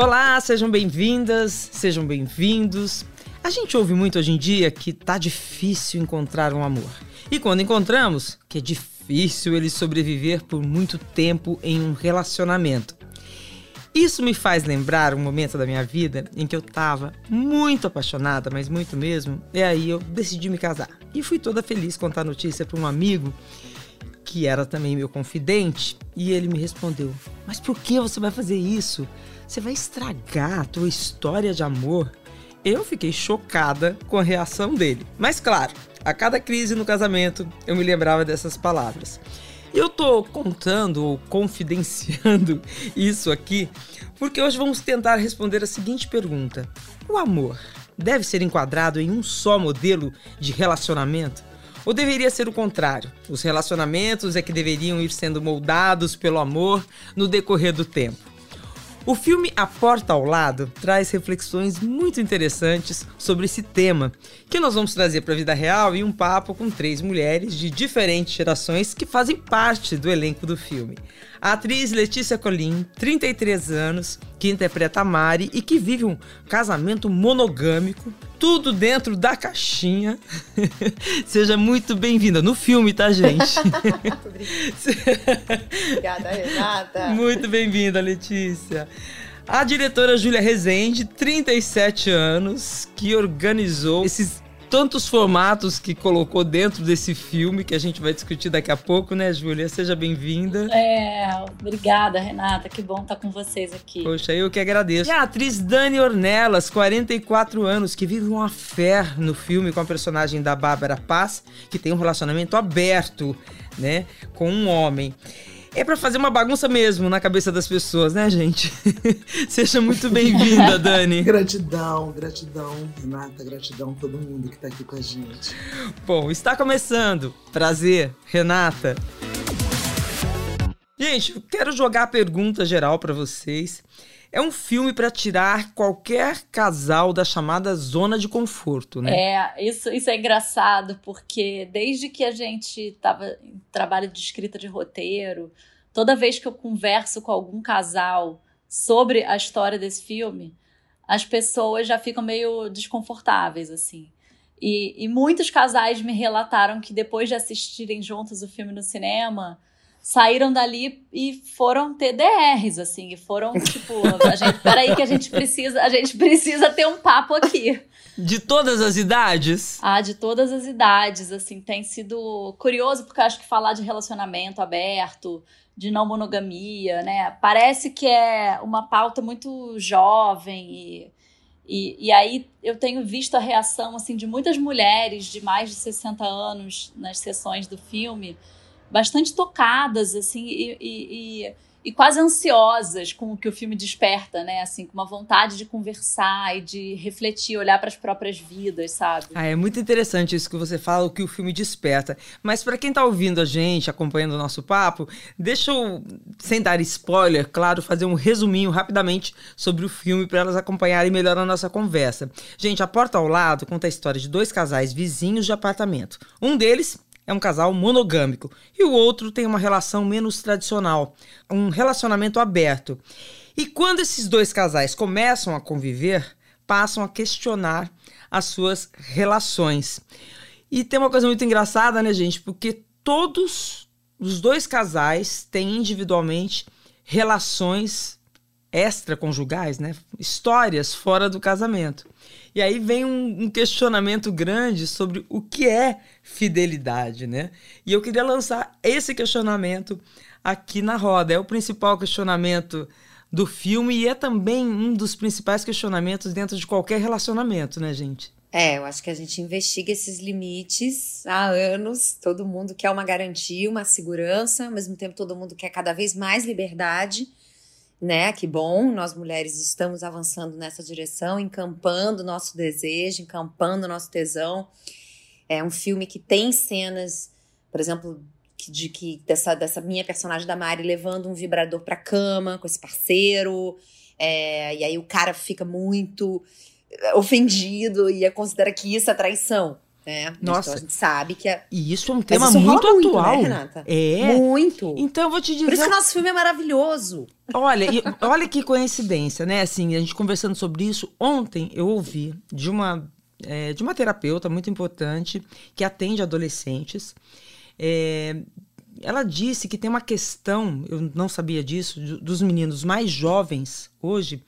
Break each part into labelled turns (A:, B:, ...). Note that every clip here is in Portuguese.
A: Olá, sejam bem-vindas, sejam bem-vindos. A gente ouve muito hoje em dia que tá difícil encontrar um amor. E quando encontramos, que é difícil ele sobreviver por muito tempo em um relacionamento. Isso me faz lembrar um momento da minha vida em que eu tava muito apaixonada, mas muito mesmo, e aí eu decidi me casar. E fui toda feliz contar a notícia para um amigo que era também meu confidente, e ele me respondeu: Mas por que você vai fazer isso? Você vai estragar a tua história de amor. Eu fiquei chocada com a reação dele. Mas claro, a cada crise no casamento eu me lembrava dessas palavras. E eu tô contando ou confidenciando isso aqui porque hoje vamos tentar responder a seguinte pergunta: O amor deve ser enquadrado em um só modelo de relacionamento? Ou deveria ser o contrário? Os relacionamentos é que deveriam ir sendo moldados pelo amor no decorrer do tempo. O filme A Porta ao Lado traz reflexões muito interessantes sobre esse tema, que nós vamos trazer para a vida real em um papo com três mulheres de diferentes gerações que fazem parte do elenco do filme. A atriz Letícia Colim, 33 anos, que interpreta a Mari e que vive um casamento monogâmico, tudo dentro da caixinha. Seja muito bem-vinda no filme, tá, gente?
B: Obrigada, Renata.
A: Muito bem-vinda, Letícia. A diretora Júlia Rezende, 37 anos, que organizou esses tantos formatos que colocou dentro desse filme que a gente vai discutir daqui a pouco, né, Júlia? Seja bem-vinda.
B: É, obrigada, Renata. Que bom estar com vocês aqui.
A: Poxa, eu que agradeço. E a atriz Dani Ornelas, 44 anos, que vive uma fé no filme com a personagem da Bárbara Paz, que tem um relacionamento aberto, né, com um homem é para fazer uma bagunça mesmo na cabeça das pessoas, né, gente? Seja muito bem-vinda, Dani.
C: gratidão, gratidão, Renata, gratidão a todo mundo que tá aqui com a gente.
A: Bom, está começando. Prazer, Renata. Gente, eu quero jogar a pergunta geral para vocês. É um filme para tirar qualquer casal da chamada zona de conforto, né?
B: É, isso, isso é engraçado, porque desde que a gente estava em trabalho de escrita de roteiro, toda vez que eu converso com algum casal sobre a história desse filme, as pessoas já ficam meio desconfortáveis, assim. E, e muitos casais me relataram que depois de assistirem juntos o filme no cinema, saíram dali e foram TDRs, assim, e foram tipo, a gente, peraí que a gente precisa, a gente precisa ter um papo aqui.
A: De todas as idades?
B: Ah, de todas as idades, assim, tem sido curioso porque eu acho que falar de relacionamento aberto, de não monogamia, né, parece que é uma pauta muito jovem e e, e aí eu tenho visto a reação assim de muitas mulheres de mais de 60 anos nas sessões do filme, bastante tocadas, assim, e, e, e, quase ansiosas com o que o filme desperta, né? Assim, com uma vontade de conversar e de refletir, olhar para as próprias vidas, sabe?
A: Ah, é muito interessante isso que você fala, o que o filme desperta. Mas para quem está ouvindo a gente, acompanhando o nosso papo, deixa eu, sem dar spoiler, claro, fazer um resuminho rapidamente sobre o filme para elas acompanharem melhor a nossa conversa. Gente, a porta ao lado conta a história de dois casais vizinhos de apartamento. Um deles é um casal monogâmico e o outro tem uma relação menos tradicional, um relacionamento aberto. E quando esses dois casais começam a conviver, passam a questionar as suas relações. E tem uma coisa muito engraçada, né, gente? Porque todos os dois casais têm individualmente relações extraconjugais, né? Histórias fora do casamento. E aí vem um, um, questionamento grande sobre o que é fidelidade, né? E eu queria lançar esse questionamento aqui na roda. É o principal questionamento do filme e é também um dos principais questionamentos dentro de qualquer relacionamento, né, gente?
D: É, eu acho que a gente investiga esses limites há anos. Todo mundo quer uma garantia, uma segurança, ao mesmo tempo todo mundo quer cada vez mais liberdade né? Que bom, nós mulheres estamos avançando nessa direção, encampando nosso desejo, encampando nosso tesão. É um filme que tem cenas, por exemplo, de que dessa, dessa minha personagem da Mari levando um vibrador pra cama com esse parceiro. É, e aí o cara fica muito ofendido e considera que isso é traição. Né?
A: Nossa.
D: Então a gente sabe que é.
A: E isso é um tema
D: isso rola
A: muito
D: muito, né,
A: atual.
D: Renata?
A: É.
D: Muito.
A: Então eu vou te dizer.
D: Por isso que o nosso filme é maravilhoso.
A: Olha, e- olha que coincidência, né? Assim, a gente conversando sobre isso. Ontem eu ouvi de uma, é, de uma terapeuta muito importante que atende adolescentes. É, ela disse que tem uma questão, eu não sabia disso, dos meninos mais jovens hoje,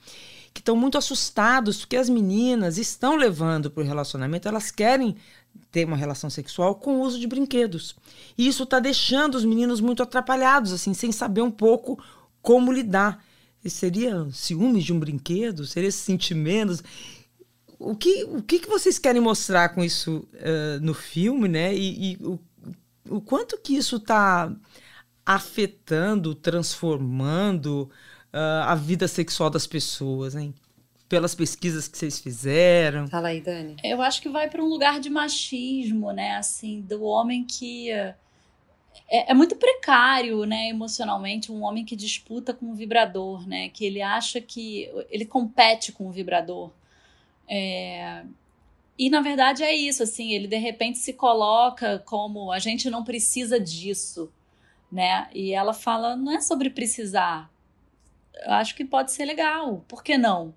A: que estão muito assustados porque as meninas estão levando para o relacionamento, elas querem ter uma relação sexual com o uso de brinquedos. E isso está deixando os meninos muito atrapalhados, assim, sem saber um pouco como lidar. E seria ciúmes de um brinquedo? Seria se sentir menos? O que, o que, que vocês querem mostrar com isso eh, no filme, né? E, e o, o quanto que isso está afetando, transformando ah, a vida sexual das pessoas, hein? Pelas pesquisas que vocês fizeram.
D: Fala aí, Dani.
B: Eu acho que vai para um lugar de machismo, né? Assim, do homem que é, é muito precário, né, emocionalmente, um homem que disputa com o vibrador, né? Que ele acha que ele compete com o vibrador. É, E na verdade é isso, assim, ele de repente se coloca como a gente não precisa disso, né? E ela fala, não é sobre precisar. Eu acho que pode ser legal, por que não?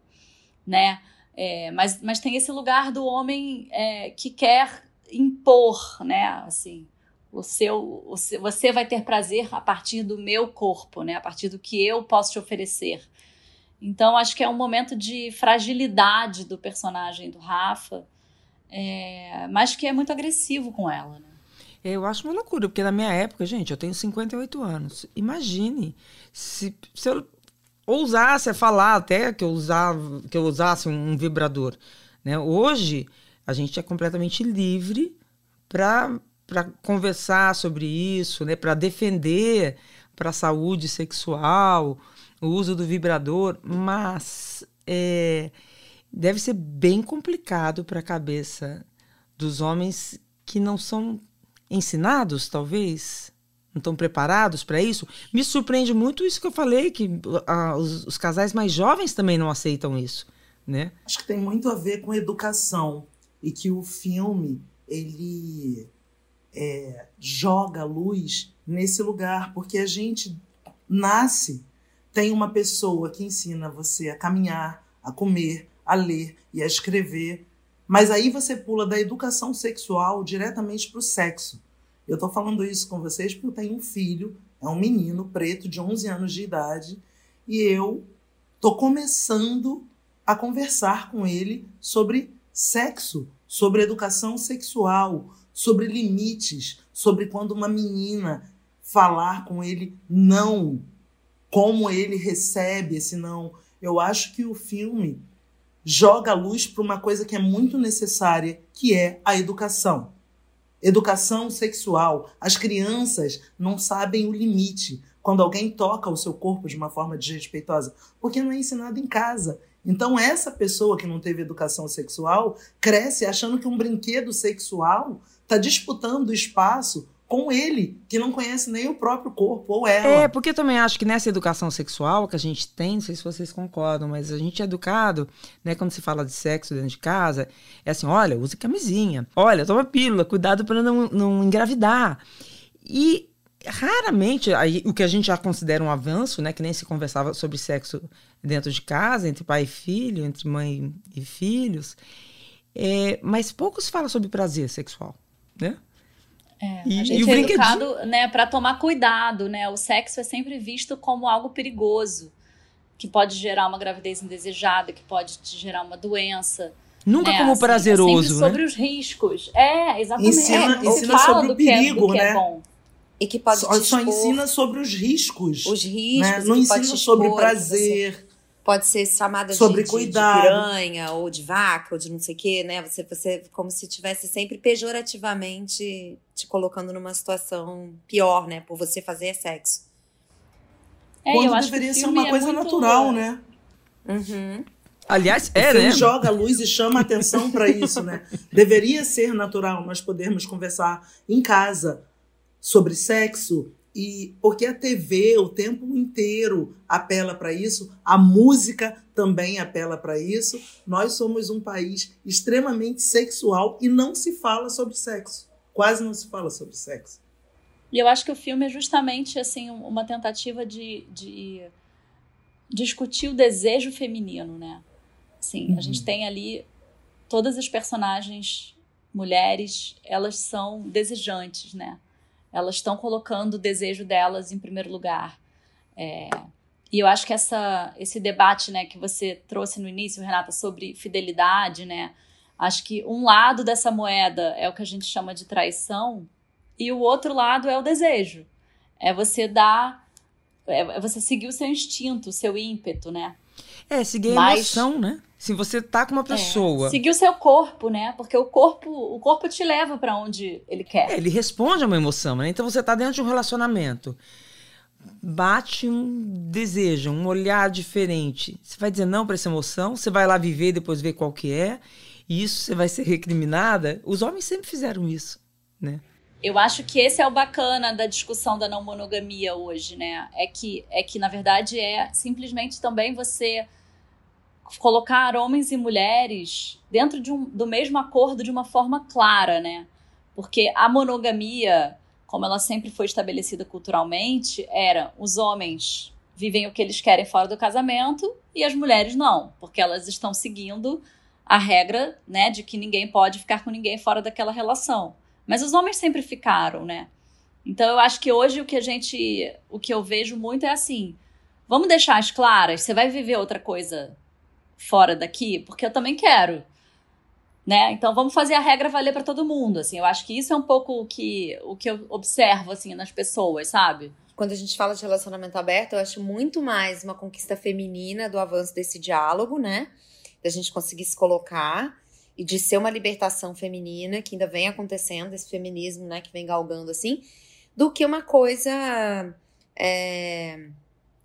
B: Né? É, mas, mas tem esse lugar do homem é, que quer impor, né? Assim, o seu, o seu- você vai ter prazer a partir do meu corpo, né? A partir do que eu posso te oferecer. Então, acho que é um momento de fragilidade do personagem do Rafa, é, mas que é muito agressivo com ela, né?
A: Eu acho uma loucura, porque na minha época, gente, eu tenho 58 anos. Imagine se, se eu ousasse a falar até que eu usava, que eu usasse um vibrador, né? Hoje a gente é completamente livre para conversar sobre isso, né? Para defender para a saúde sexual, o uso do vibrador, mas é, deve ser bem complicado para a cabeça dos homens que não são ensinados, talvez, não estão preparados para isso. Me surpreende muito isso que eu falei, que ah, os, os casais mais jovens também não aceitam isso, né?
C: Acho que tem muito a ver com educação e que o filme ele é, joga a luz nesse lugar, porque a gente nasce, tem uma pessoa que ensina você a caminhar, a comer, a ler e a escrever, mas aí você pula da educação sexual diretamente para o sexo. Eu estou falando isso com vocês porque eu tenho um filho, é um menino preto de 11 anos de idade, e eu estou começando a conversar com ele sobre sexo, sobre educação sexual, sobre limites, sobre quando uma menina falar com ele não, como ele recebe esse não. Eu acho que o filme joga a luz para uma coisa que é muito necessária, que é a educação. Educação sexual. As crianças não sabem o limite quando alguém toca o seu corpo de uma forma desrespeitosa, porque não é ensinado em casa. Então, essa pessoa que não teve educação sexual cresce achando que um brinquedo sexual está disputando espaço com ele, que não conhece nem o próprio corpo, ou ela.
A: É, porque eu também acho que nessa educação sexual que a gente tem, não sei se vocês concordam, mas a gente é educado, né, quando se fala de sexo dentro de casa, é assim, olha, use camisinha, olha, toma pílula, cuidado para não, não engravidar. E raramente, aí, o que a gente já considera um avanço, né, que nem se conversava sobre sexo dentro de casa, entre pai e filho, entre mãe e filhos, é, mas poucos falam sobre prazer sexual, né?
B: É,
A: E-
B: a
A: e
B: gente
A: o
B: é educado, né, para tomar cuidado, né? O sexo é sempre visto como algo perigoso, que pode gerar uma gravidez indesejada, que pode te gerar uma doença.
A: Nunca
B: né?
A: como
B: Assim, é
A: prazeroso,
B: sempre
A: né?
B: sobre os riscos. É, exatamente.
C: Ensina-
B: se
C: ensina
B: fala
C: sobre
B: do
C: o
B: que é-
C: perigo,
B: do é
C: né?
D: E que pode
C: só,
D: te
C: só
D: expor
C: ensina sobre os riscos.
D: os riscos,
C: né?
D: e
C: Não ensina sobre
D: você
C: prazer.
D: Pode ser chamada de-
C: Sobre
D: de,
C: cuidado.
D: de piranha, ou de vaca, ou de não sei o quê, né? Você, você como se estivesse sempre pejorativamente te colocando numa situação pior, né? Por você fazer sexo.
B: É,
C: quando
B: eu acho
C: deveria
B: que o
C: ser uma
B: é
C: coisa
B: muito-
C: natural, né?
D: Uhum.
A: Aliás,
C: o
A: é,
C: filme
A: né?
C: joga a luz e chama a atenção para isso, né? Deveria ser natural nós podermos conversar em casa sobre sexo E porque a TV o tempo inteiro apela para isso, a música também apela para isso. Nós somos um país extremamente sexual e não se fala sobre sexo. Quase não se fala sobre sexo.
B: E eu acho que o filme é justamente assim uma tentativa de, de discutir o desejo feminino, né? Assim, uhum. a gente uhum. tem ali todas as personagens mulheres, elas são desejantes, né? Elas estão colocando o desejo delas em primeiro lugar. É, e eu acho que essa, esse debate né, que você trouxe no início, Renata, sobre fidelidade, né? Acho que um lado dessa moeda é o que a gente chama de traição, e o outro lado é o desejo. É você dar. É, é você seguir o seu instinto, o seu ímpeto, né?
A: É, seguir a Mas, emoção, né? Se você tá com uma é, pessoa.
B: É, seguir o seu corpo, né? Porque o corpo, o corpo te leva para onde ele quer.
A: É, ele responde a uma emoção, né? Então você tá dentro de um relacionamento. Bate um desejo, um olhar diferente. Você vai dizer não para essa emoção, você vai lá viver e depois ver qual que é. E isso você vai ser recriminada. Os homens sempre fizeram isso, né?
B: Eu acho que esse é o bacana da discussão da não monogamia hoje, né? É que, é que na verdade, é simplesmente também você colocar homens e mulheres dentro de um, do mesmo acordo de uma forma clara, né? Porque a monogamia, como ela sempre foi estabelecida culturalmente, era os homens vivem o que eles querem fora do casamento e as mulheres não, porque elas estão seguindo a regra, né, de que ninguém pode ficar com ninguém fora daquela relação. Mas os homens sempre ficaram, né? Então eu acho que hoje o que a gente, o que eu vejo muito é assim, vamos deixar as claras, você vai viver outra coisa fora daqui, porque eu também quero. Né? Então vamos fazer a regra valer para todo mundo, assim. Eu acho que isso é um pouco o que, o que eu observo assim nas pessoas, sabe?
D: Quando a gente fala de relacionamento aberto, eu acho muito mais uma conquista feminina do avanço desse diálogo, né? Da gente conseguir se colocar e de ser uma libertação feminina que ainda vem acontecendo, esse feminismo, né, que vem galgando assim, do que uma coisa. É...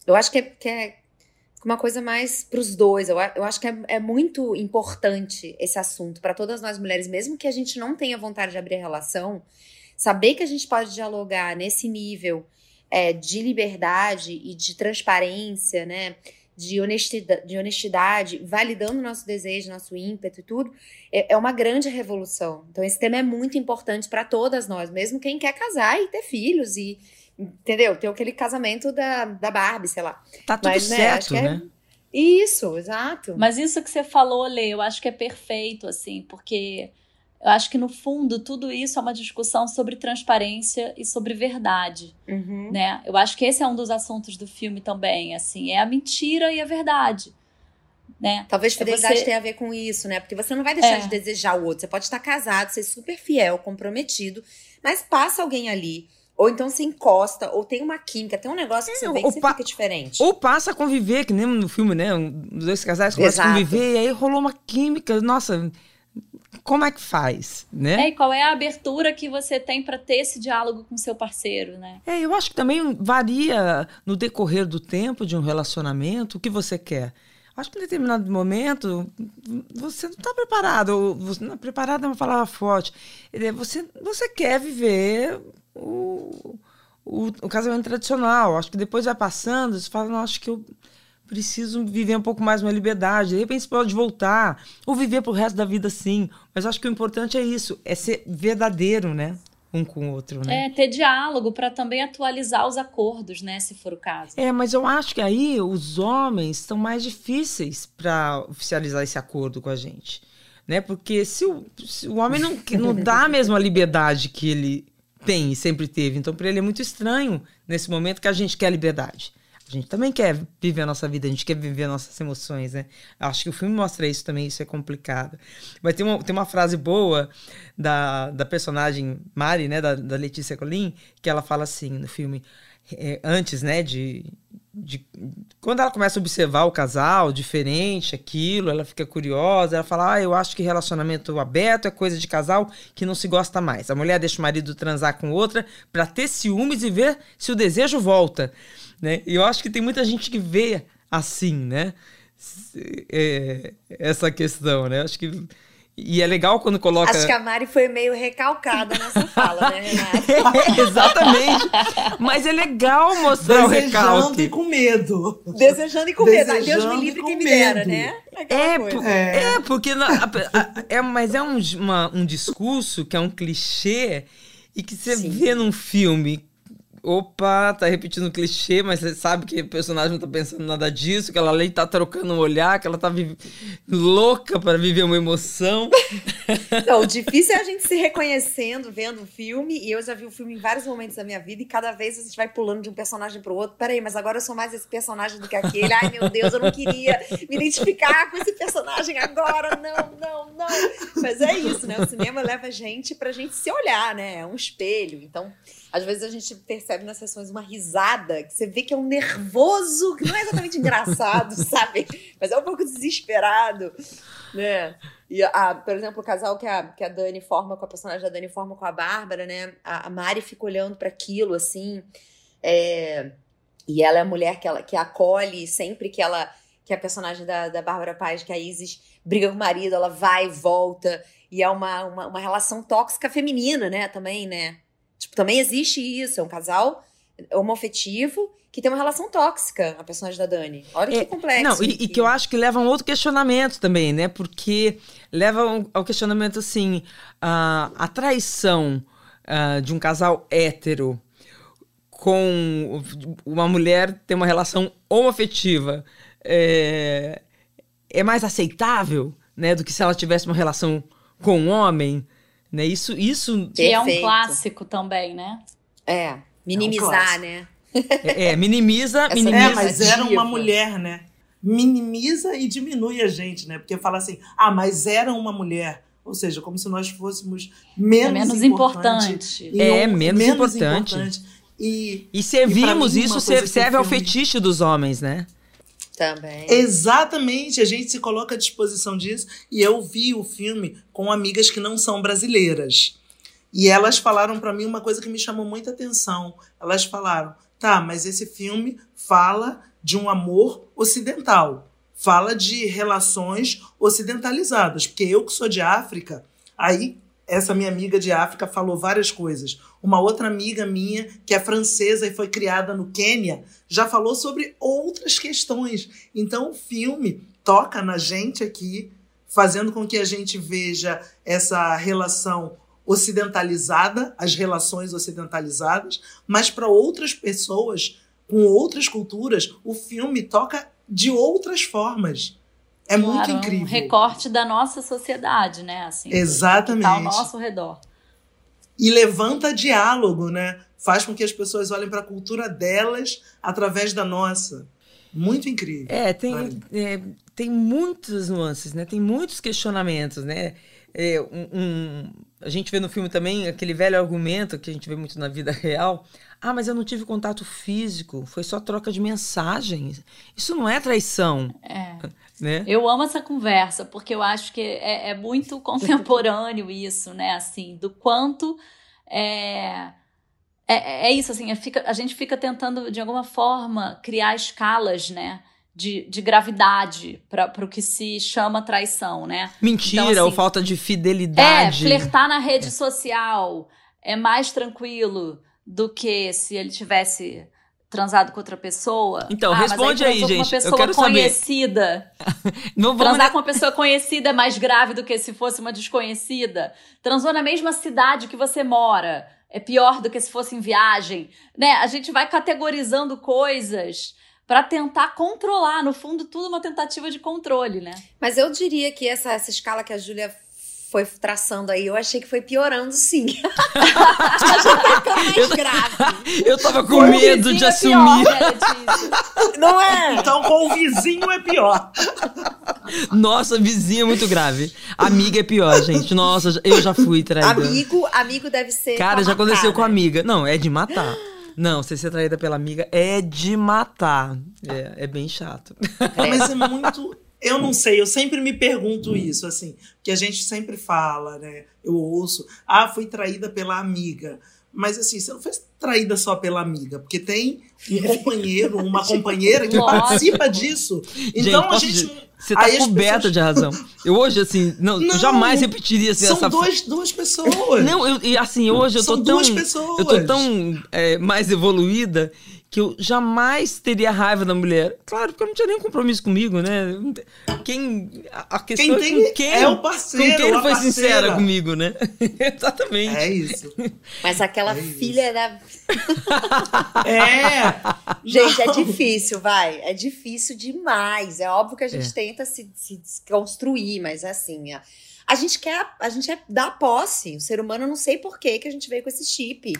D: Eu acho que é, que é uma coisa mais para os dois. Eu, eu acho que é, é muito importante esse assunto para todas nós mulheres, mesmo que a gente não tenha vontade de abrir relação, saber que a gente pode dialogar nesse nível é, de liberdade e de transparência, né? De honestidade, de honestidade, validando nosso desejo, nosso ímpeto e tudo, é, é uma grande revolução. Então, esse tema é muito importante para todas nós, mesmo quem quer casar e ter filhos e, Entendeu? Tem aquele casamento da, da Barbie, sei lá.
A: Tá tudo Mas, né, certo, é... né?
D: Isso, exato.
B: Mas isso que você falou, Lê, eu acho que é perfeito, assim, porque eu acho que no fundo tudo isso é uma discussão sobre transparência e sobre verdade, uhum. né? Eu acho que esse é um dos assuntos do filme também, assim, é a mentira e a verdade. Né?
D: Talvez é fidelidade você... tenha a ver com isso, né? Porque você não vai deixar é. de desejar o outro. Você pode estar casado, ser super fiel, comprometido, mas passa alguém ali ou então se encosta, ou tem uma química, tem um negócio que você é, vê que você fica diferente.
A: Ou passa a conviver, que nem no filme, né? Os dois casais começam a conviver, e aí rolou uma química. Nossa, como é que faz, né?
B: É, e qual é a abertura que você tem para ter esse diálogo com seu parceiro, né?
A: É, eu acho que também varia no decorrer do tempo de um relacionamento o que você quer. Acho que em determinado momento você não está preparado, você não é preparado é uma palavra forte. Você, você quer viver o, o, o, casamento tradicional. Acho que depois vai passando, você fala, não, acho que eu preciso viver um pouco mais uma liberdade. De repente você pode voltar, ou viver pro resto da vida sim. Mas acho que o importante é isso, é ser verdadeiro, né? Um com o outro, né?
B: É, ter diálogo para também atualizar os acordos, né? Se for o caso.
A: É, mas eu acho que aí os homens são mais difíceis para oficializar esse acordo com a gente. Né? Porque se o, se o homem não, não dá a mesma liberdade que ele tem e sempre teve. Então, para ele é muito estranho nesse momento que a gente quer liberdade. A gente também quer viver a nossa vida, a gente quer viver nossas emoções, né? Acho que o filme mostra isso também, isso é complicado. Mas tem uma, tem uma frase boa da, da personagem Mari, né, da, da Letícia Colin, que ela fala assim no filme, é, antes, né, de, de, quando ela começa a observar o casal diferente, aquilo, ela fica curiosa, ela fala: "Ah, eu acho que relacionamento aberto é coisa de casal que não se gosta mais. A mulher deixa o marido transar com outra para ter ciúmes e ver se o desejo volta", né? E eu acho que tem muita gente que vê assim, né? É, essa questão, né? Acho que E é legal quando coloca.
D: Acho que a Mari foi meio recalcada nessa fala, né, Renata?
A: é, exatamente. Mas é legal mostrar
C: Desejando
A: o recalque.
C: e com medo.
D: Desejando e com medo. Ai, Deus
C: Desejando
D: me
C: e
D: livre
C: com
D: quem me dera,
C: medo.
D: né?
A: É,
C: É.
A: é, porque na- a- a- é, mas é um, uma- um discurso que é um clichê e que você
D: Sim.
A: vê num filme. Opa, tá repetindo o clichê, mas você sabe que o personagem não tá pensando nada disso, que ela ali tá trocando um olhar, que ela tá louca para viver uma emoção.
D: Não, o difícil é a gente se reconhecendo vendo o filme, e eu já vi o filme em vários momentos da minha vida, e cada vez a gente vai pulando de um personagem pro outro. Peraí, mas agora eu sou mais esse personagem do que aquele. Ai, meu Deus, eu não queria me identificar com esse personagem agora. Não, não, não. Mas é isso, né? O cinema leva a gente pra gente se olhar, né? É um espelho. Então, às vezes a gente percebe nas sessões uma risada, que você vê que é um nervoso, que não é exatamente engraçado, sabe? Mas é um pouco desesperado, né? E, a, por exemplo, o casal que a, que a Dani forma com a personagem da Dani forma com a Bárbara, né? A, a Mari fica olhando para aquilo, assim. é, e ela é a mulher que, ela, que acolhe sempre que ela. Que a personagem da, da Bárbara Paz, que é a Isis, briga com o marido, ela vai e volta. E é uma, uma, uma relação tóxica feminina, né? Também, né? Tipo, também existe isso. É um casal homoafetivo que tem uma relação tóxica, a personagem da Dani. Olha
A: É,
D: que complexo.
A: Não, e, e que eu acho que leva a um outro questionamento também, né? Porque leva um- ao questionamento assim: a, a traição ah, de um casal hétero com uma mulher ter uma relação homoafetiva é, é mais aceitável, né? Do que se ela tivesse uma relação com um homem, né? Isso, isso
B: Que é um clássico também, né?
D: É, minimizar,
C: clássico.
D: né?
A: é, é, minimiza,
D: Essa-
A: minimiza.
C: É, mas era uma mulher, né? Minimiza e diminui a gente, né? Porque fala assim, ah, mas era uma mulher. Ou seja, como se nós fôssemos menos,
B: É menos
C: importante.
B: importante.
A: É,
C: um-
A: menos importante.
C: E
A: E servimos
C: E pra mim,
A: isso, serve
C: o
A: ao fetiche dos homens, né?
D: Também.
C: Exatamente, a gente se coloca à disposição disso. E eu vi o filme com amigas que não são brasileiras. E elas falaram pra mim uma coisa que me chamou muita atenção. Elas falaram: tá, mas esse filme fala de um amor ocidental, fala de relações ocidentalizadas. Porque eu que sou de África, aí essa minha amiga de África falou várias coisas. Uma outra amiga minha, que é francesa e foi criada no Quênia, já falou sobre outras questões. Então o filme toca na gente aqui, fazendo com que a gente veja essa relação ocidentalizada, as relações ocidentalizadas, mas para outras pessoas com outras culturas, o filme toca de outras formas. É muito
B: Claro,
C: incrível.
B: um recorte da nossa sociedade, né? Assim,
C: Exatamente.
B: Que tá ao nosso redor.
C: e levanta diálogo, né? Faz com que as pessoas olhem para a cultura delas através da nossa. Muito incrível.
A: É, tem, é, tem muitas nuances, né? Tem muitos questionamentos, né? É, um- um- a gente vê no filme também aquele velho argumento que a gente vê muito na vida real. Ah, mas eu não tive contato físico, foi só troca de mensagens. Isso não é traição,
B: É.
A: né?
B: Eu amo essa conversa, porque eu acho que é, é muito contemporâneo isso, né? Assim, do quanto é, é, é isso, assim, é fica- a gente fica tentando, de alguma forma, criar escalas, né? De, de gravidade para o que se chama traição, né?
A: Mentira
B: Então,
A: ou
B: assim,
A: falta de
B: É,
A: fidelidade.
B: flertar na rede social é mais tranquilo do que se ele tivesse transado com outra pessoa.
A: Então,
B: mas
A: responde aí,
B: com
A: gente.
B: Uma
A: Eu
B: pessoa
A: quero saber.
B: conhecida.
A: Não vamos
B: Transar com uma pessoa conhecida é mais grave do que se fosse uma desconhecida. Transou na mesma cidade que você mora. É pior do que se fosse em viagem. Né? A gente vai categorizando coisas para tentar controlar. No fundo, tudo uma tentativa de controle, né?
D: Mas eu diria que essa, essa escala que a Júlia foi traçando aí, eu achei que foi piorando, sim. mais grave.
A: Eu tava com
B: Foi
A: medo de
B: vizinho é
A: assumir.
B: pior, né?
D: Não é?
C: Então, com o vizinho é pior.
A: Nossa, vizinha é muito grave. Amiga é pior, gente. Nossa, eu já fui traída.
D: Amigo, amigo deve ser.
A: Cara, já
D: matar,
A: aconteceu com
D: né?
A: amiga. Não, é de matar. Não, você ser traída pela amiga é de matar. É, é bem chato.
C: Mas é muito. Eu não sei, eu sempre me pergunto isso, assim, que a gente sempre fala, né? Eu ouço, ah, fui traída pela amiga. Mas assim, você não foi traída só pela amiga, porque tem um companheiro, uma companheira que
B: Lógico.
C: participa disso. Então a
A: posso
C: gente.
A: Você tá coberta pessoas... de razão. Eu hoje, assim, não, não jamais repetiria assim,
C: são
A: essa...
C: Dois, duas pessoas.
A: Não, eu, e assim, hoje eu tô
C: são
A: tão...
C: duas pessoas.
A: Eu tô tão é, mais evoluída que eu jamais teria raiva da mulher. Claro, porque eu não tinha nenhum compromisso comigo, né? Quem. A questão
C: quem tem
A: é com quem.
C: É o parceiro.
A: Com quem ele foi
C: parceira.
A: sincera comigo, né? Exatamente.
C: É isso.
D: Mas aquela
C: é
D: filha da.
C: é!
D: Gente, não. é difícil, vai. É difícil demais. É óbvio que a gente é. tenta se, se construir, mas assim. A, a gente quer. A gente é dar posse. O ser humano, eu não sei por que, que a gente veio com esse chip.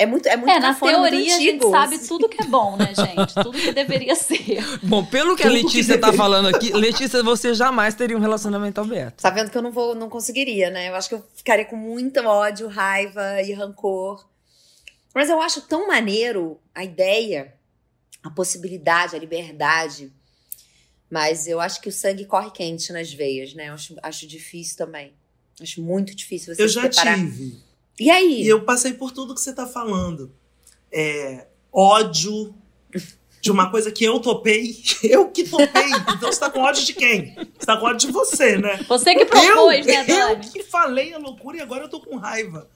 D: É muito, é muito
B: é, na teoria a gente sabe tudo que é bom, né, gente? tudo que deveria ser.
A: Bom, pelo que tudo a Letícia que tá falando aqui, Letícia, você jamais teria um relacionamento aberto.
D: Tá vendo que eu não vou, não conseguiria, né? Eu acho que eu ficaria com muito ódio, raiva e rancor. Mas eu acho tão maneiro a ideia, a possibilidade, a liberdade. Mas eu acho que o sangue corre quente nas veias, né? Eu acho, acho difícil também. Acho muito difícil você
C: Eu
D: se
C: já
D: preparar.
C: tive.
D: E aí?
C: E eu passei por tudo que você tá falando. É, ódio de uma coisa que eu topei. Eu que topei. Então você tá com ódio de quem? Você tá com ódio de você, né?
B: Você que propôs,
C: eu,
B: né, Dani?
C: Eu que falei a loucura e agora eu tô com raiva.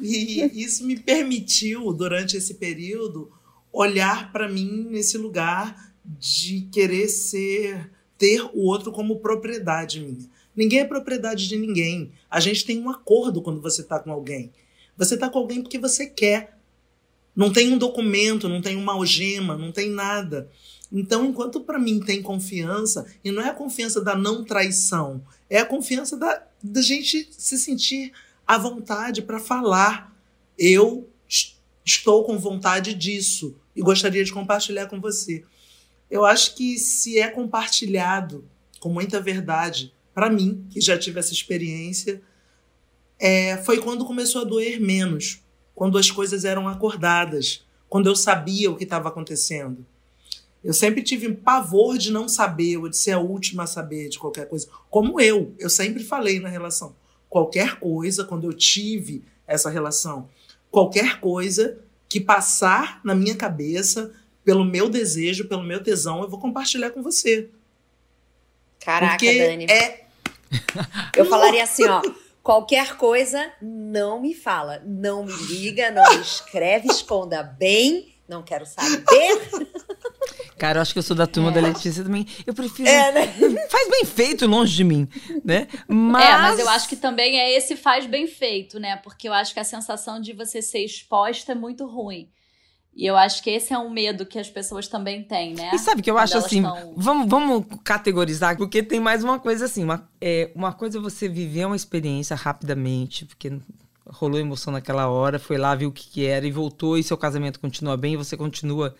C: E isso me permitiu, durante esse período, olhar para mim nesse lugar de querer ser ter o outro como propriedade minha. Ninguém é propriedade de ninguém. A gente tem um acordo quando você está com alguém. Você está com alguém porque você quer. Não tem um documento, não tem uma algema, não tem nada. Então, enquanto para mim tem confiança, e não é a confiança da não traição, é a confiança da, da gente se sentir à vontade para falar. Eu estou com vontade disso e gostaria de compartilhar com você. Eu acho que se é compartilhado com muita verdade, para mim, que já tive essa experiência, é, foi quando começou a doer menos, quando as coisas eram acordadas, quando eu sabia o que estava acontecendo. Eu sempre tive pavor de não saber, ou de ser a última a saber de qualquer coisa. Como eu, eu sempre falei na relação. Qualquer coisa, quando eu tive essa relação, qualquer coisa que passar na minha cabeça, pelo meu desejo, pelo meu tesão, eu vou compartilhar com você.
D: Caraca,
C: Porque
D: Dani.
C: É...
D: Eu falaria assim, ó. Qualquer coisa, não me fala. Não me liga, não me escreve, esconda bem. Não quero saber.
A: Cara, eu acho que eu sou da turma é. da Letícia também. Eu prefiro.
D: É, né?
A: Faz bem feito longe de mim, né? Mas...
B: É, mas eu acho que também é esse faz bem feito, né? Porque eu acho que a sensação de você ser exposta é muito ruim. E eu acho que esse é um medo que as pessoas também têm, né?
A: E sabe que eu acho assim, tão... vamos, vamos categorizar, porque tem mais uma coisa assim, uma, é, uma coisa é você viver uma experiência rapidamente, porque rolou emoção naquela hora, foi lá, viu o que, que era e voltou, e seu casamento continua bem, e você continua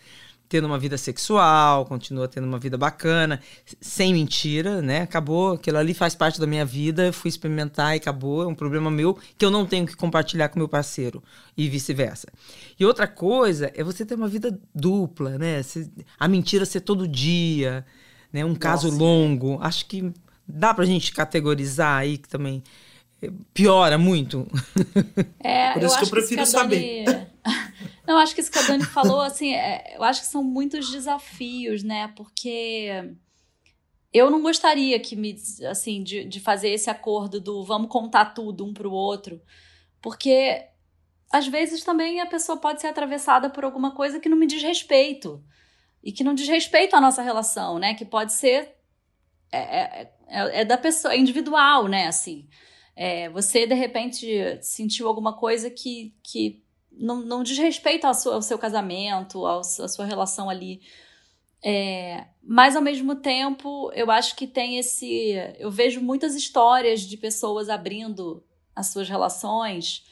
A: tendo uma vida sexual, continua tendo uma vida bacana, sem mentira, né? Acabou, aquilo ali faz parte da minha vida, fui experimentar e acabou, é um problema meu que eu não tenho que compartilhar com meu parceiro e vice-versa. E outra coisa é você ter uma vida dupla, né? A mentira ser todo dia, né? Um caso Nossa. longo. Acho que dá pra gente categorizar aí que também piora muito.
B: É,
C: Por isso
B: eu
C: que eu prefiro
B: que
C: saber.
B: Não, acho que isso que a Dani falou, assim, é, eu acho que são muitos desafios, né? Porque eu não gostaria que me, assim, de, de fazer esse acordo do vamos contar tudo um pro outro, porque às vezes também a pessoa pode ser atravessada por alguma coisa que não me diz respeito e que não diz respeito à nossa relação, né? Que pode ser é, é, é, é da pessoa, é individual, né? Assim, é, você de repente sentiu alguma coisa que, que não, não diz respeito ao seu, ao seu casamento, ao, à sua relação ali. É, mas ao mesmo tempo, eu acho que tem esse. Eu vejo muitas histórias de pessoas abrindo as suas relações,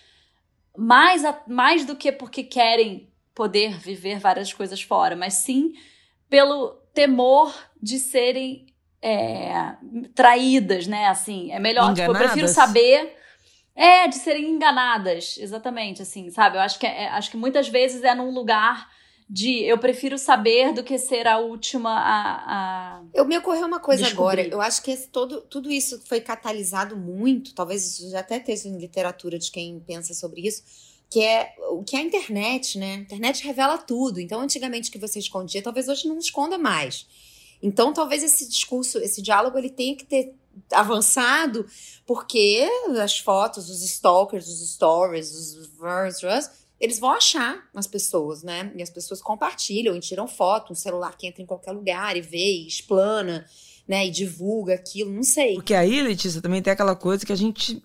B: mais, a, mais do que porque querem poder viver várias coisas fora, mas sim pelo temor de serem é, traídas, né? Assim, é melhor. Tipo, eu prefiro saber é, de serem enganadas, exatamente, assim, sabe? Eu acho que, é, acho que muitas vezes é num lugar de eu prefiro saber do que ser a última a. a
D: eu me ocorreu uma coisa descobrir. agora. Eu acho que esse, todo, tudo isso foi catalisado muito, talvez isso já até esteja em literatura de quem pensa sobre isso, que é o que é a internet, né? A internet revela tudo. Então, antigamente que você escondia, talvez hoje não esconda mais. Então, talvez esse discurso, esse diálogo, ele tenha que ter avançado, porque as fotos, os stalkers, os stories, os versos, eles vão achar as pessoas, né? E as pessoas compartilham e tiram foto, um celular que entra em qualquer lugar e vê e explana, né? E divulga aquilo, não sei.
A: Porque aí, Letícia, também tem aquela coisa que a gente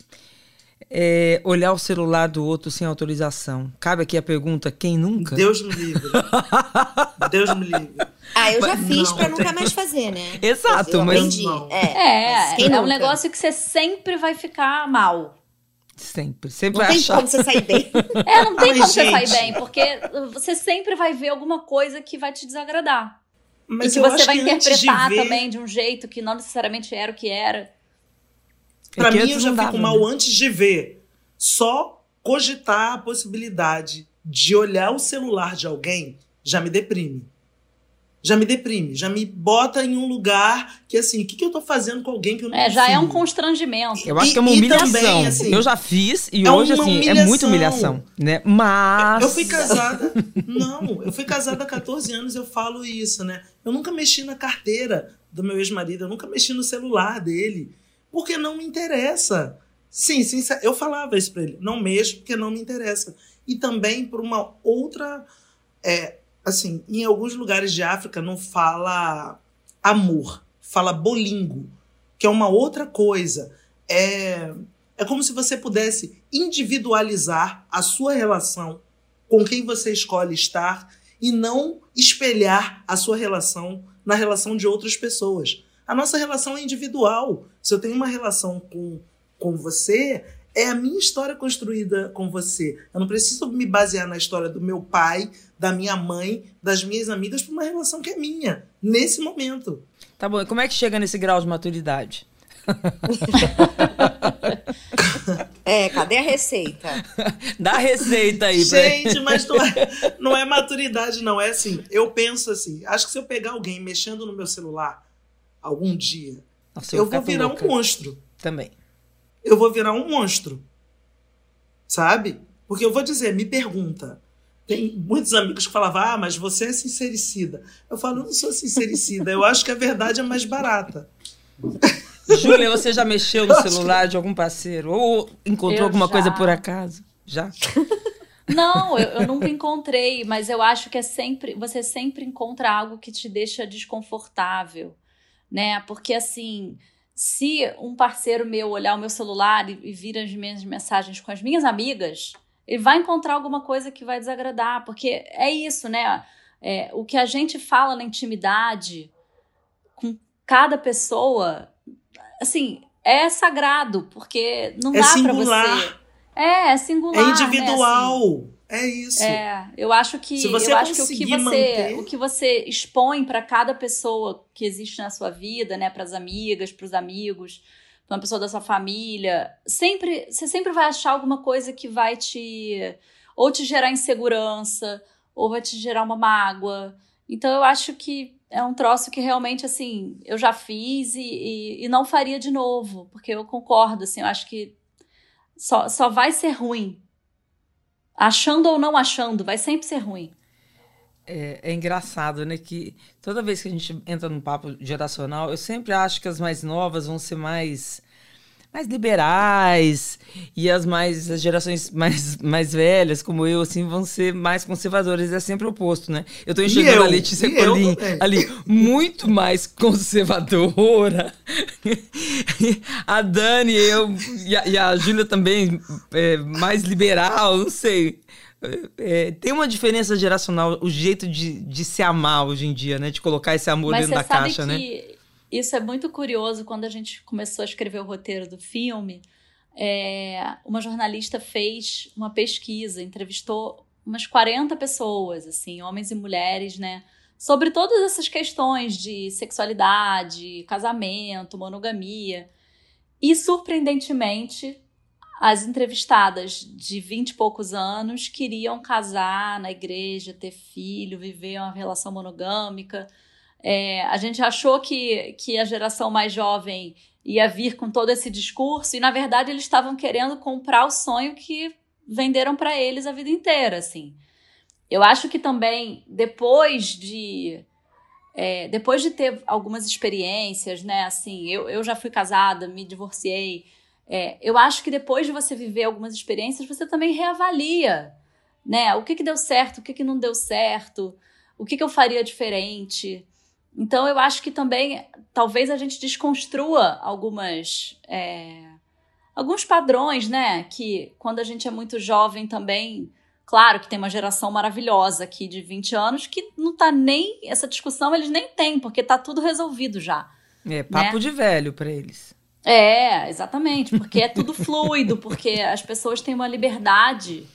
A: é, olhar o celular do outro sem autorização. Cabe aqui a pergunta: quem nunca?
C: Deus me livre. Deus me livre.
D: Ah, eu já mas, fiz para nunca mais fazer, né?
A: Exato,
D: eu
A: mas.
D: Aprendi.
B: É, é, é um negócio que você sempre vai ficar mal.
A: Sempre, sempre
D: não
A: vai
D: tem
A: achar.
D: como você sair bem.
B: É, não tem Ai, como gente. você sair bem, porque você sempre vai ver alguma coisa que vai te desagradar. Mas e que você vai interpretar ver... também de um jeito que não necessariamente era o que era.
C: Pra é mim, eu já fico mal né? antes de ver. Só cogitar a possibilidade de olhar o celular de alguém já me deprime. Já me deprime, já me bota em um lugar que assim, o que, que eu tô fazendo com alguém que eu não
B: É,
C: confio?
B: já é um constrangimento.
A: Eu acho e, que é uma humilhação. Também, assim, eu já fiz e é hoje, assim, humilhação. é muita humilhação, né? Mas.
C: Eu fui casada. não, eu fui casada há 14 anos, eu falo isso, né? Eu nunca mexi na carteira do meu ex-marido, eu nunca mexi no celular dele porque não me interessa. Sim, sim, eu falava isso para ele, não mexo porque não me interessa. E também por uma outra, é, assim, em alguns lugares de África não fala amor, fala bolingo, que é uma outra coisa. É, é como se você pudesse individualizar a sua relação com quem você escolhe estar e não espelhar a sua relação na relação de outras pessoas. A nossa relação é individual. Se eu tenho uma relação com, com você, é a minha história construída com você. Eu não preciso me basear na história do meu pai, da minha mãe, das minhas amigas, para uma relação que é minha, nesse momento.
A: Tá bom, e como é que chega nesse grau de maturidade?
D: é, cadê a receita?
A: Dá a receita aí,
C: Gente, pra... mas não é, não é maturidade, não. É assim, eu penso assim, acho que se eu pegar alguém mexendo no meu celular algum dia, Nossa, eu, eu vou virar louca. um monstro.
A: Também.
C: Eu vou virar um monstro. Sabe? Porque eu vou dizer, me pergunta. Tem muitos amigos que falavam, ah, mas você é sincericida. Eu falo, eu não sou sincericida, eu acho que a verdade é mais barata.
A: Júlia, você já mexeu no celular de algum parceiro? Ou encontrou eu alguma já. coisa por acaso? Já?
B: Não, eu, eu, nunca encontrei, mas eu acho que é sempre. Você sempre encontra algo que te deixa desconfortável né? Porque assim, se um parceiro meu olhar o meu celular e, e vir as minhas mensagens com as minhas amigas, ele vai encontrar alguma coisa que vai desagradar, porque é isso, né? É, o que a gente fala na intimidade com cada pessoa, assim, é sagrado, porque não é dá para você. É, é singular.
C: É individual. Né? Assim, é isso.
B: É, eu acho que eu acho que o que você manter... o que você expõe para cada pessoa que existe na sua vida, né, para as amigas, para os amigos, para uma pessoa da sua família, sempre você sempre vai achar alguma coisa que vai te ou te gerar insegurança, ou vai te gerar uma mágoa. Então eu acho que é um troço que realmente assim eu já fiz e, e, e não faria de novo, porque eu concordo, assim, eu acho que só, só vai ser ruim achando ou não achando, vai sempre ser ruim.
A: É, é, engraçado, né? Que toda vez que a gente entra num papo geracional, eu sempre acho que as mais novas vão ser mais mais liberais e as mais as gerações mais, mais velhas, como eu, assim, vão ser mais conservadoras. É sempre o oposto, né? Eu tô enxergando eu, a Letícia Colim ali muito mais conservadora. a Dani eu, e a, e a Júlia também é, mais liberal, não sei. É, tem uma diferença geracional, o jeito de, de se amar hoje em dia, né? De colocar esse amor Mas dentro da caixa, né?
B: Isso é muito curioso quando a gente começou a escrever o roteiro do filme. É, uma jornalista fez uma pesquisa, entrevistou umas 40 pessoas, assim, homens e mulheres, né? Sobre todas essas questões de sexualidade, casamento, monogamia. E, surpreendentemente, as entrevistadas de 20 e poucos anos queriam casar na igreja, ter filho, viver uma relação monogâmica. É, a gente achou que, que a geração mais jovem ia vir com todo esse discurso e, na verdade, eles estavam querendo comprar o sonho que venderam para eles a vida inteira, assim. Eu acho que também, depois de é, depois de ter algumas experiências, né? Assim, eu, eu já fui casada, me divorciei. É, eu acho que depois de você viver algumas experiências, você também reavalia, né? O que, que deu certo, o que, que não deu certo, o que, que eu faria diferente. Então, eu acho que também, talvez a gente desconstrua algumas. É, alguns padrões, né? Que quando a gente é muito jovem também. Claro que tem uma geração maravilhosa aqui de 20 anos que não tá nem. Essa discussão eles nem têm, porque tá tudo resolvido já.
A: É, papo né? de velho para eles.
B: É, exatamente, porque é tudo fluido, porque as pessoas têm uma liberdade.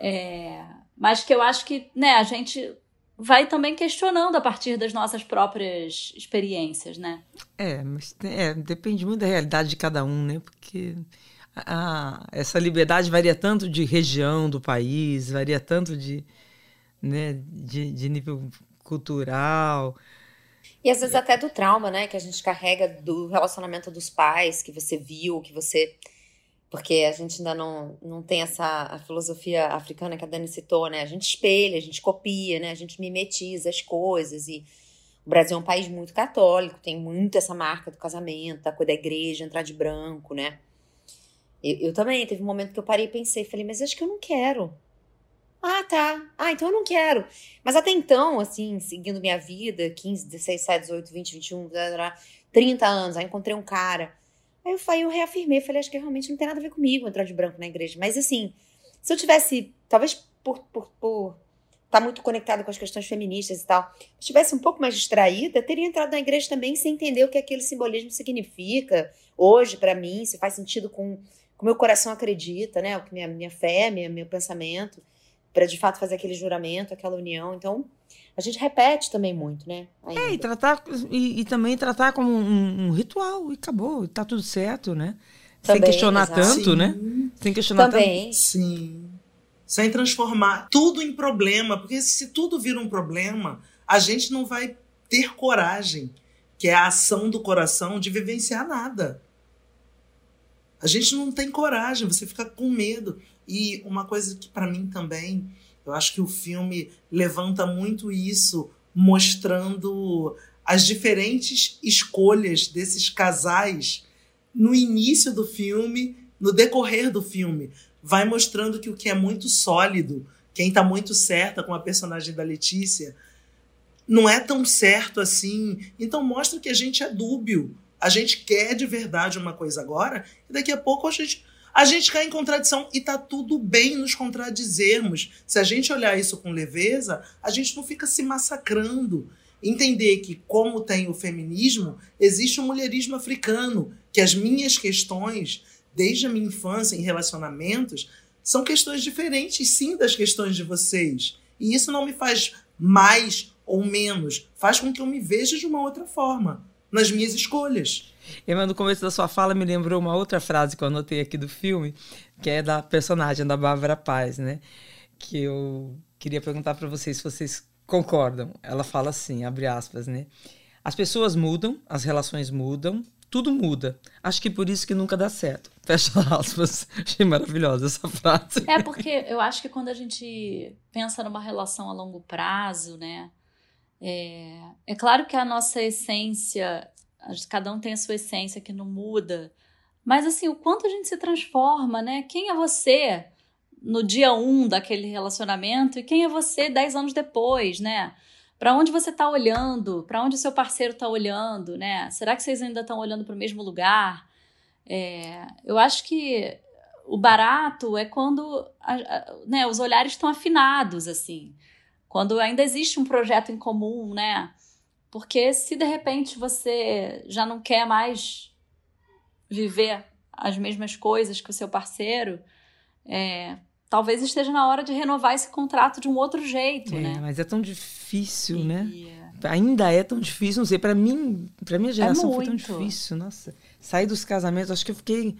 B: É, mas que eu acho que né, a gente vai também questionando a partir das nossas próprias experiências, né?
A: É, mas é, depende muito da realidade de cada um, né? Porque a, essa liberdade varia tanto de região do país, varia tanto de, né, de, de nível cultural.
D: E às vezes até do trauma, né? Que a gente carrega do relacionamento dos pais, que você viu, que você. Porque a gente ainda não, não tem essa a filosofia africana que a Dani citou, né? A gente espelha, a gente copia, né? A gente mimetiza as coisas. E o Brasil é um país muito católico, tem muito essa marca do casamento, da coisa da igreja, entrar de branco, né? Eu, eu também, teve um momento que eu parei e pensei, falei, mas acho que eu não quero. Ah, tá. Ah, então eu não quero. Mas até então, assim, seguindo minha vida, 15, 16, 17, 18, 20, 21, 30 anos, aí encontrei um cara. Aí eu, falei, eu reafirmei, falei, acho que realmente não tem nada a ver comigo entrar de branco na igreja. Mas assim, se eu tivesse, talvez por, por, por estar tá muito conectado com as questões feministas e tal, se estivesse um pouco mais distraída, teria entrado na igreja também sem entender o que aquele simbolismo significa hoje para mim, se faz sentido com o meu coração acredita, né? O que minha, minha fé, minha, meu pensamento para de fato fazer aquele juramento, aquela união. Então, a gente repete também muito, né?
A: Ainda. É, e tratar e, e, também tratar como um, um, ritual e acabou, e tá tudo certo, né? Também, Sem questionar exato. tanto, Sim. né? Sem questionar
D: também.
A: tanto.
C: Sim. Sem transformar tudo em problema, porque se tudo vira um problema, a gente não vai ter coragem, que é a ação do coração de vivenciar nada. A gente não tem coragem, você fica com medo. E uma coisa que para mim também, eu acho que o filme levanta muito isso, mostrando as diferentes escolhas desses casais no início do filme, no decorrer do filme. Vai mostrando que o que é muito sólido, quem está muito certa com a personagem da Letícia, não é tão certo assim. Então mostra que a gente é dúbio. A gente quer de verdade uma coisa agora, e daqui a pouco a gente a gente cai em contradição e tá tudo bem nos contradizermos. Se a gente olhar isso com leveza, a gente não fica se massacrando. Entender que, como tem o feminismo, existe o mulherismo africano, que as minhas questões, desde a minha infância em relacionamentos, são questões diferentes, sim, das questões de vocês. E isso não me faz mais ou menos, faz com que eu me veja de uma outra forma, nas minhas escolhas.
A: Emma, no começo da sua fala me lembrou uma outra frase que eu anotei aqui do filme, que é da personagem da Bárbara Paz, né? Que eu queria perguntar para vocês se vocês concordam. Ela fala assim, abre aspas, né? As pessoas mudam, as relações mudam, tudo muda. Acho que por isso que nunca dá certo. Fecha aspas. Achei maravilhosa essa frase.
B: É porque eu acho que quando a gente pensa numa relação a longo prazo, né? É, é claro que a nossa essência cada um tem a sua essência que não muda. Mas assim, o quanto a gente se transforma, né? Quem é você no dia um daquele relacionamento e quem é você dez anos depois, né? Para onde você está olhando? Para onde o seu parceiro está olhando, né? Será que vocês ainda estão olhando para o mesmo lugar? É, eu acho que o barato é quando a, a, né, os olhares estão afinados, assim. Quando ainda existe um projeto em comum, né? Porque se de repente você já não quer mais viver as mesmas coisas que o seu parceiro, é, talvez esteja na hora de renovar esse contrato de um outro jeito,
A: é,
B: né?
A: Mas é tão difícil, e... né? Ainda é tão difícil, não sei, para mim, para minha geração é foi tão difícil, nossa. Sair dos casamentos, acho que eu fiquei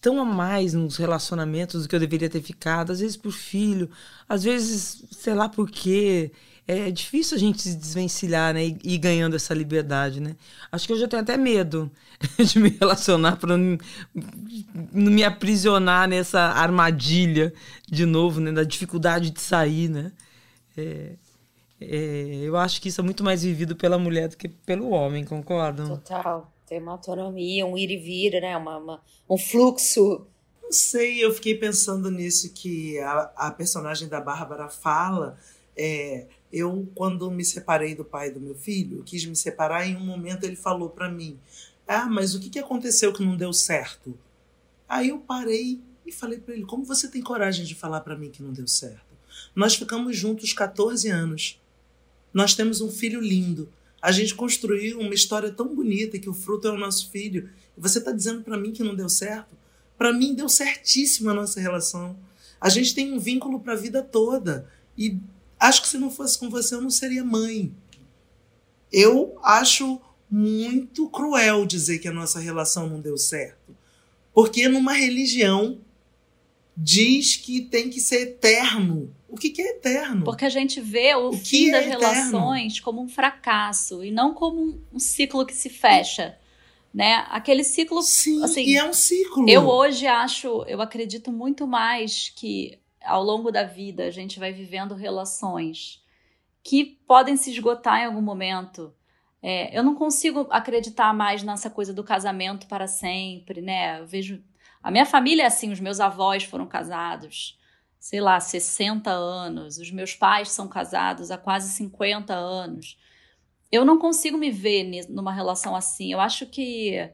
A: tão a mais nos relacionamentos do que eu deveria ter ficado, às vezes por filho, às vezes, sei lá por quê é difícil a gente se desvencilhar, né? E ir ganhando essa liberdade, né? Acho que eu já tenho até medo de me relacionar para não, não, me aprisionar nessa armadilha de novo, né? Da dificuldade de sair, né? É, É, eu acho que isso é muito mais vivido pela mulher do que pelo homem, concordam?
D: Total. Tem uma autonomia, um ir e vir, né? Uma, uma um fluxo.
C: Não sei, eu fiquei pensando nisso que a, a personagem da Bárbara fala. É, eu, quando me separei do pai do meu filho, quis me separar, e em um momento ele falou para mim: Ah, mas o que, que aconteceu que não deu certo? Aí eu parei e falei para ele: Como você tem coragem de falar para mim que não deu certo? Nós ficamos juntos 14 anos. Nós temos um filho lindo. A gente construiu uma história tão bonita que o fruto é o nosso filho. Você está dizendo para mim que não deu certo? Para mim deu certíssimo a nossa relação. A gente tem um vínculo para a vida toda. E acho que se não fosse com você eu não seria mãe. Eu acho muito cruel dizer que a nossa relação não deu certo. Porque numa religião diz que tem que ser eterno. O que, que é eterno?
B: Porque a gente vê o, o fim das é relações como um fracasso e não como um, um ciclo que se fecha. Né? Aquele ciclo.
C: Sim,
B: assim,
C: e é um ciclo.
B: Eu hoje acho, eu acredito muito mais que ao longo da vida a gente vai vivendo relações que podem se esgotar em algum momento. É, eu não consigo acreditar mais nessa coisa do casamento para sempre, né? Eu vejo a minha família é assim, os meus avós foram casados, sei lá, 60 anos, os meus pais são casados há quase 50 anos. Eu não consigo me ver numa relação assim. Eu acho que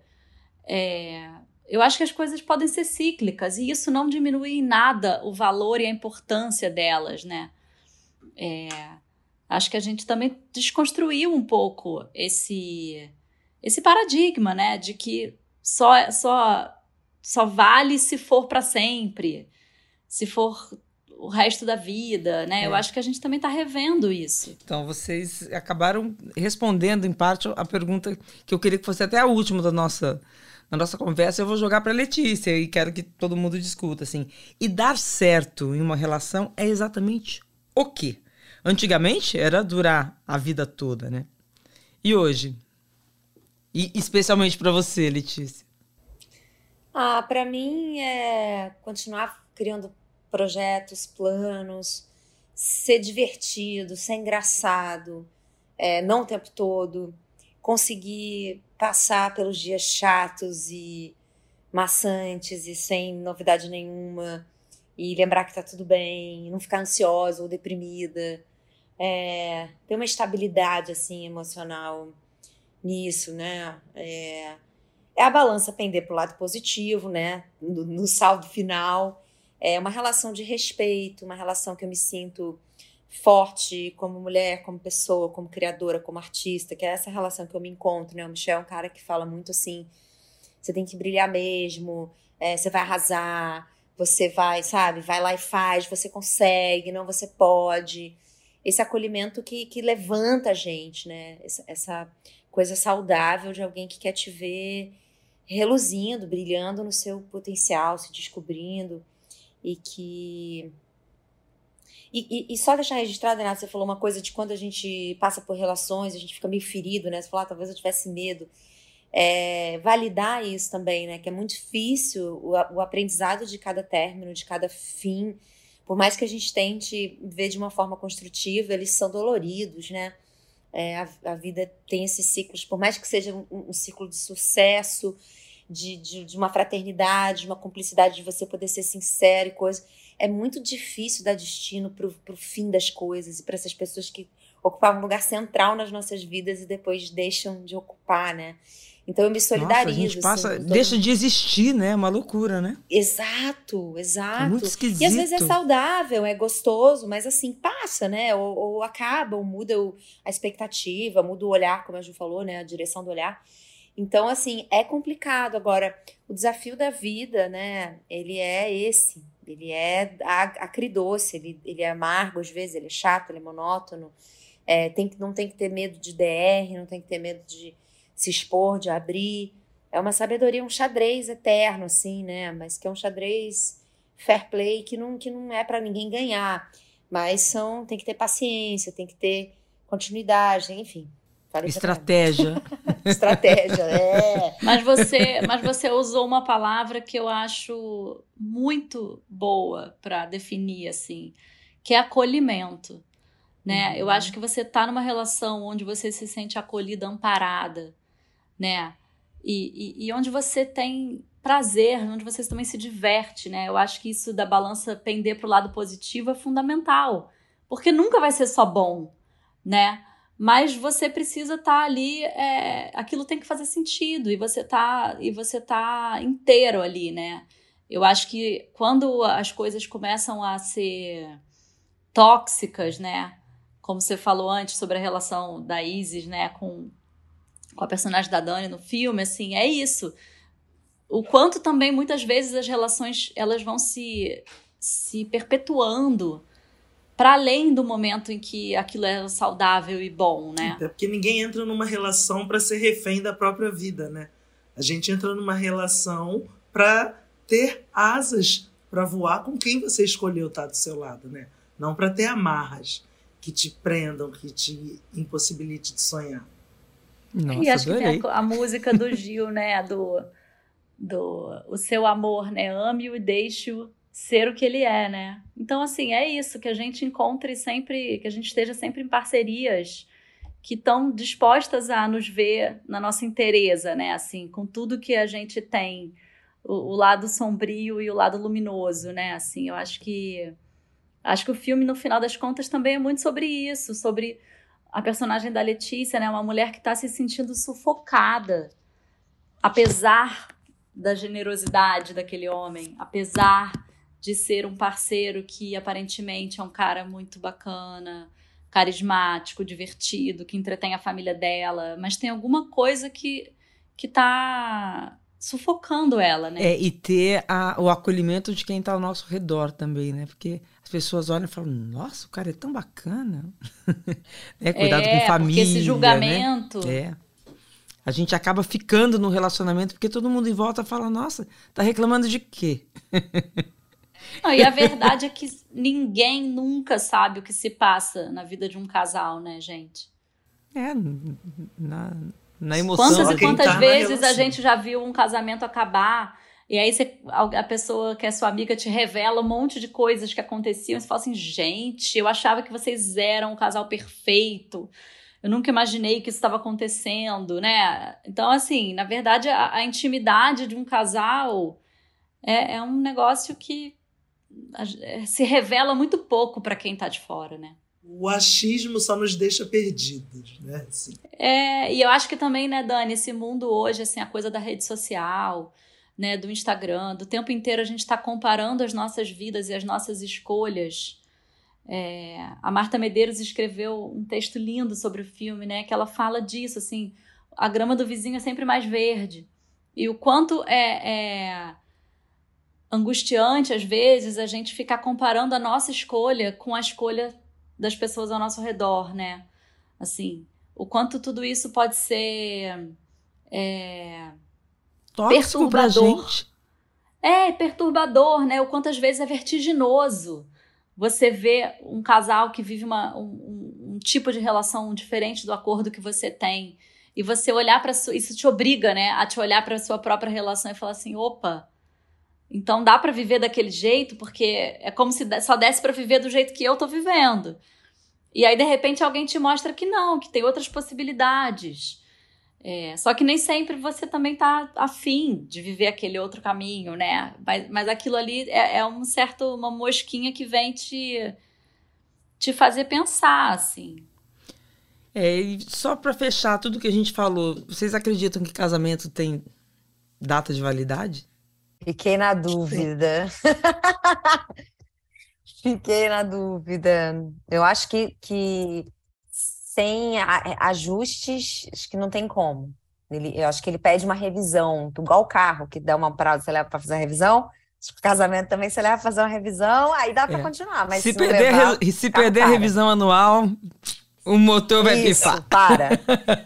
B: é, eu acho que as coisas podem ser cíclicas e isso não diminui em nada o valor e a importância delas, né? É, acho que a gente também desconstruiu um pouco esse esse paradigma, né, de que só só só vale se for para sempre, se for o resto da vida, né? É. Eu acho que a gente também está revendo isso.
A: Então, vocês acabaram respondendo, em parte, a pergunta que eu queria que fosse até a última da nossa, da nossa conversa. Eu vou jogar para Letícia e quero que todo mundo discuta, assim. E dar certo em uma relação é exatamente o quê? Antigamente era durar a vida toda, né? E hoje? E especialmente para você, Letícia?
D: Ah, para mim é continuar criando projetos, planos, ser divertido, ser engraçado, é, não o tempo todo, conseguir passar pelos dias chatos e maçantes e sem novidade nenhuma e lembrar que tá tudo bem, não ficar ansiosa ou deprimida, é, ter uma estabilidade assim emocional nisso, né? É, é a balança pender para o lado positivo, né? No, no, saldo final. É uma relação de respeito, uma relação que eu me sinto forte como mulher, como pessoa, como criadora, como artista, que é essa relação que eu me encontro, né? O Michel é um cara que fala muito assim: você tem que brilhar mesmo, é, você vai arrasar, você vai, sabe, vai lá e faz, você consegue, não você pode. Esse acolhimento que, que levanta a gente, né? Essa, essa coisa saudável de alguém que quer te ver reluzindo, brilhando no seu potencial, se descobrindo e que e, e, e, só deixar registrado, Renato, você falou uma coisa de quando a gente passa por relações, a gente fica meio ferido, né? Você falou, ah, talvez eu tivesse medo. É, validar isso também, né? Que é muito difícil o, o aprendizado de cada término, de cada fim. Por mais que a gente tente ver de uma forma construtiva, eles são doloridos, né? É, a, a, vida tem esses ciclos, por mais que seja um, um ciclo de sucesso, de, de, de, uma fraternidade, de uma cumplicidade, de você poder ser sincero e coisa. É muito difícil dar destino para o fim das coisas e para essas pessoas que ocupavam um lugar central nas nossas vidas e depois deixam de ocupar, né? Então eu me solidarizo. Nossa, a gente
A: passa, assim, deixa de existir, né? É uma loucura, né?
D: Exato, exato. É
A: muito esquisito.
D: E às vezes é saudável, é gostoso, mas assim, passa, né? Ou, ou acaba, ou muda o, a expectativa, muda o olhar, como a Ju falou, né? A direção do olhar. Então, assim, é complicado. Agora, o desafio da vida, né? Ele é esse. Ele é acridoce, ele, ele é amargo às vezes, ele é chato, ele é monótono. É, tem, não tem que ter medo de DR, não tem que ter medo de se expor, de abrir. É uma sabedoria, um xadrez eterno, assim, né? Mas que é um xadrez fair play que não, que não é para ninguém ganhar. Mas são, tem que ter paciência, tem que ter continuidade, enfim.
A: Estratégia.
D: Estratégia, é.
B: Mas você, mas você usou uma palavra que eu acho muito boa para definir assim, que é acolhimento né? Eu acho que você tá numa relação onde você se sente acolhida, amparada, né? E, e, e onde você tem prazer, onde você também se diverte, né? Eu acho que isso da balança pender para o lado positivo é fundamental, porque nunca vai ser só bom, né? Mas você precisa estar tá ali, é, aquilo tem que fazer sentido e você tá e você tá inteiro ali, né? Eu acho que quando as coisas começam a ser tóxicas, né? Como você falou antes sobre a relação da Isis, né, com, com a personagem da Dani no filme, assim, é isso o quanto também muitas vezes as relações elas vão se, se perpetuando para além do momento em que aquilo é saudável e bom, né?
C: Até porque ninguém entra numa relação para ser refém da própria vida, né? A gente entra numa relação para ter asas para voar com quem você escolheu estar do seu lado, né? Não para ter amarras que te prendam, que te impossibilite de sonhar.
B: Nossa, e acho que tem a, a música do Gil, né? Do do o seu amor, né? Ame-o e deixe-o ser o que ele é, né? Então, assim, é isso, que a gente encontre sempre, que a gente esteja sempre em parcerias que estão dispostas a nos ver na nossa inteireza, né? Assim, com tudo que a gente tem, o, o, lado sombrio e o lado luminoso, né? Assim, eu acho que acho que o filme, no final das contas, também é muito sobre isso, sobre a personagem da Letícia, né? Uma mulher que está se sentindo sufocada, apesar da generosidade daquele homem, apesar de ser um parceiro que aparentemente é um cara muito bacana, carismático, divertido, que entretém a família dela, mas tem alguma coisa que que tá sufocando ela, né?
A: É, e ter a, o acolhimento de quem tá ao nosso redor também, né? Porque as pessoas olham e falam, nossa, o cara é tão bacana. é, cuidado é, com família. Porque
B: esse né? julgamento.
A: Né? É a gente acaba ficando no relacionamento porque todo mundo em volta fala: nossa, tá reclamando de quê?
B: Não, e a verdade é que ninguém nunca sabe o que se passa na vida de um casal, né, gente?
A: É, na, na emoção.
B: Quantas e quantas tá vezes a gente já viu um casamento acabar e aí você, a pessoa que é sua amiga te revela um monte de coisas que aconteciam e você fala assim, gente, eu achava que vocês eram um casal perfeito eu nunca imaginei que isso estava acontecendo, né? Então, assim, na verdade, a, a intimidade de um casal é, é um negócio que se revela muito pouco para quem está de fora, né?
C: O achismo só nos deixa perdidos, né? Assim.
B: É, e eu acho que também, né, Dani, esse mundo hoje, assim, a coisa da rede social, né, do Instagram, do tempo inteiro a gente está comparando as nossas vidas e as nossas escolhas é, a Marta Medeiros escreveu um texto lindo sobre o filme, né? Que ela fala disso, assim, a grama do vizinho é sempre mais verde. E o quanto é, é angustiante, às vezes, a gente ficar comparando a nossa escolha com a escolha das pessoas ao nosso redor, né? Assim, o quanto tudo isso pode ser é, perturbador. É, perturbador, né? O quanto às vezes é vertiginoso você vê um casal que vive uma, um, um, tipo de relação diferente do acordo que você tem e você olhar para isso te obriga, né, a te olhar para sua própria relação e falar assim, opa, então dá para viver daquele jeito porque é como se só desse para viver do jeito que eu tô vivendo. E aí de repente alguém te mostra que não, que tem outras possibilidades. É, só que nem sempre você também tá afim de viver aquele outro caminho, né? Mas, mas aquilo ali é, é um certo, uma mosquinha que vem te, te fazer pensar, assim.
A: É, e só para fechar tudo que a gente falou, vocês acreditam que casamento tem data de validade?
D: Fiquei na dúvida. Fiquei na dúvida. Eu acho que, que sem ajustes, acho que não tem como. Ele, eu acho que ele pede uma revisão, igual o carro, que dá uma prazo, você leva para fazer a revisão. Casamento também você leva para fazer uma revisão, aí dá para é. continuar. Mas
A: se, se perder, levar, se perder a revisão anual, o motor vai Isso, pifar.
D: Para.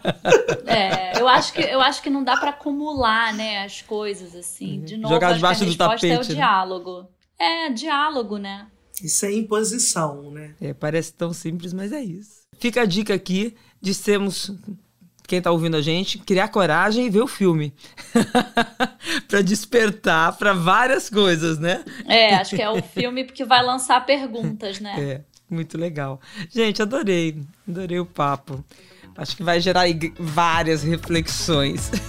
B: é, eu acho que eu acho que não dá para acumular, né, as coisas assim. Uhum. De novo,
A: jogar debaixo
B: do
A: tapete. É
B: o né? diálogo. É, diálogo, né?
C: Isso é imposição, né?
A: É, parece tão simples, mas é isso. Fica a dica aqui de sermos quem está ouvindo a gente, criar coragem e ver o filme. para despertar para várias coisas, né?
B: É, acho que é o filme que vai lançar perguntas, né?
A: É. Muito legal. Gente, adorei. Adorei o papo. Acho que vai gerar várias reflexões.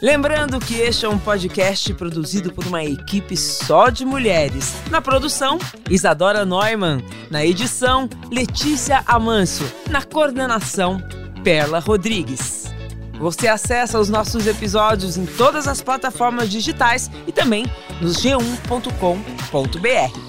A: Lembrando que este é um podcast produzido por uma equipe só de mulheres. Na produção, Isadora Neumann. Na edição, Letícia Amâncio. Na coordenação, Perla Rodrigues. Você acessa os nossos episódios em todas as plataformas digitais e também no g1.com.br.